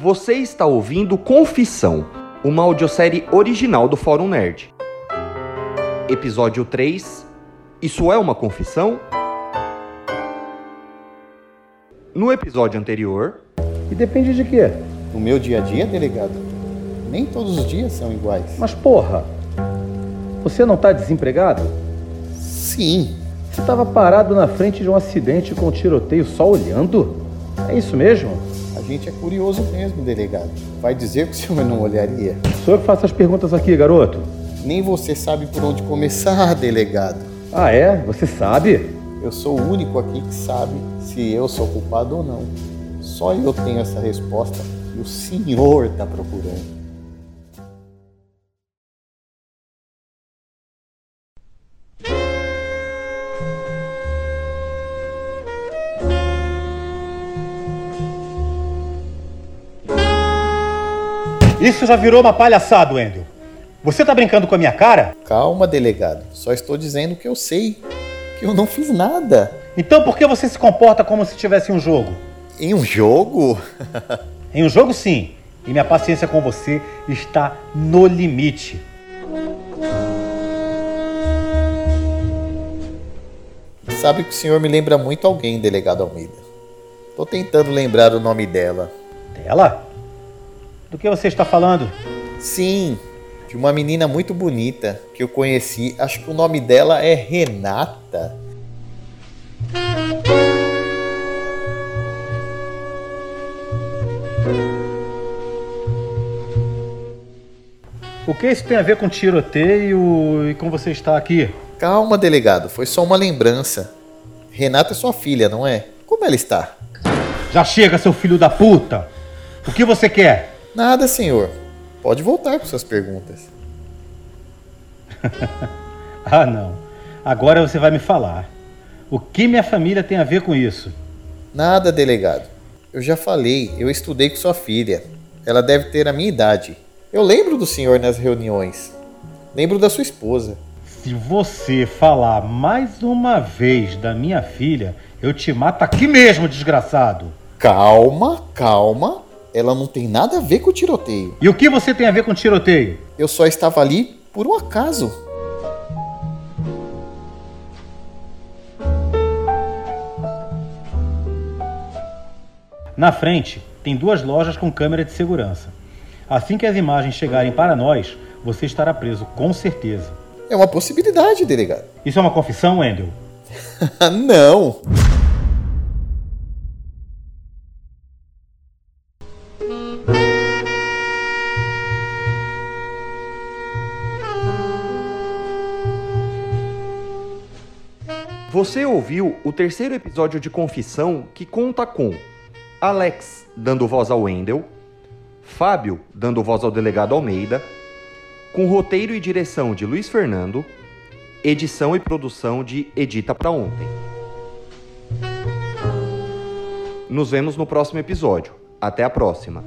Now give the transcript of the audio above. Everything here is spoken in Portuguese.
Você está ouvindo Confissão, uma audiosérie original do Fórum Nerd. Episódio 3 Isso é uma confissão? No episódio anterior, E depende de quê? No meu dia a dia, delegado, nem todos os dias são iguais. Mas porra, você não tá desempregado? Sim, Você tava parado na frente de um acidente com um tiroteio só olhando? É isso mesmo? a gente é curioso mesmo, delegado. Vai dizer que o senhor não olharia? Sou eu que faço as perguntas aqui, garoto. Nem você sabe por onde começar, delegado. Ah, é? Você sabe? Eu sou o único aqui que sabe se eu sou culpado ou não. Só eu tenho essa resposta e o senhor está procurando. Isso já virou uma palhaçada, Wendel. Você tá brincando com a minha cara? Calma, delegado. Só estou dizendo que eu sei. Que eu não fiz nada. Então por que você se comporta como se tivesse um jogo? Em um jogo? Em um jogo, sim. E minha paciência com você está no limite. Sabe que o senhor me lembra muito alguém, delegado Almeida. Tô tentando lembrar o nome dela. Dela? Do que você está falando? Sim, de uma menina muito bonita que eu conheci. Acho que o nome dela é Renata. O que isso tem a ver com tiroteio e com você estar aqui? Calma, delegado, foi só uma lembrança. Renata é sua filha, não é? Como ela está? Já chega, seu filho da puta! O que você quer? Nada, senhor. Pode voltar com suas perguntas. Ah, não. Agora você vai me falar. O que minha família tem a ver com isso? Nada, delegado. Eu já falei, eu estudei com sua filha. Ela deve ter a minha idade. Eu lembro do senhor nas reuniões. Lembro da sua esposa. Se você falar mais uma vez da minha filha, eu te mato aqui mesmo, desgraçado. Calma, calma. Ela não tem nada a ver com o tiroteio. E o que você tem a ver com tiroteio? Eu só estava ali por um acaso. Na frente, tem duas lojas com câmera de segurança. Assim que as imagens chegarem para nós, você estará preso, com certeza. É uma possibilidade, delegado. Isso é uma confissão, Wendel? não. Você ouviu o terceiro episódio de Confissão que conta com Alex dando voz ao Wendel, Fábio dando voz ao delegado Almeida, com roteiro e direção de Luiz Fernando, edição e produção de Edita Pra Ontem. Nos vemos no próximo episódio. Até a próxima.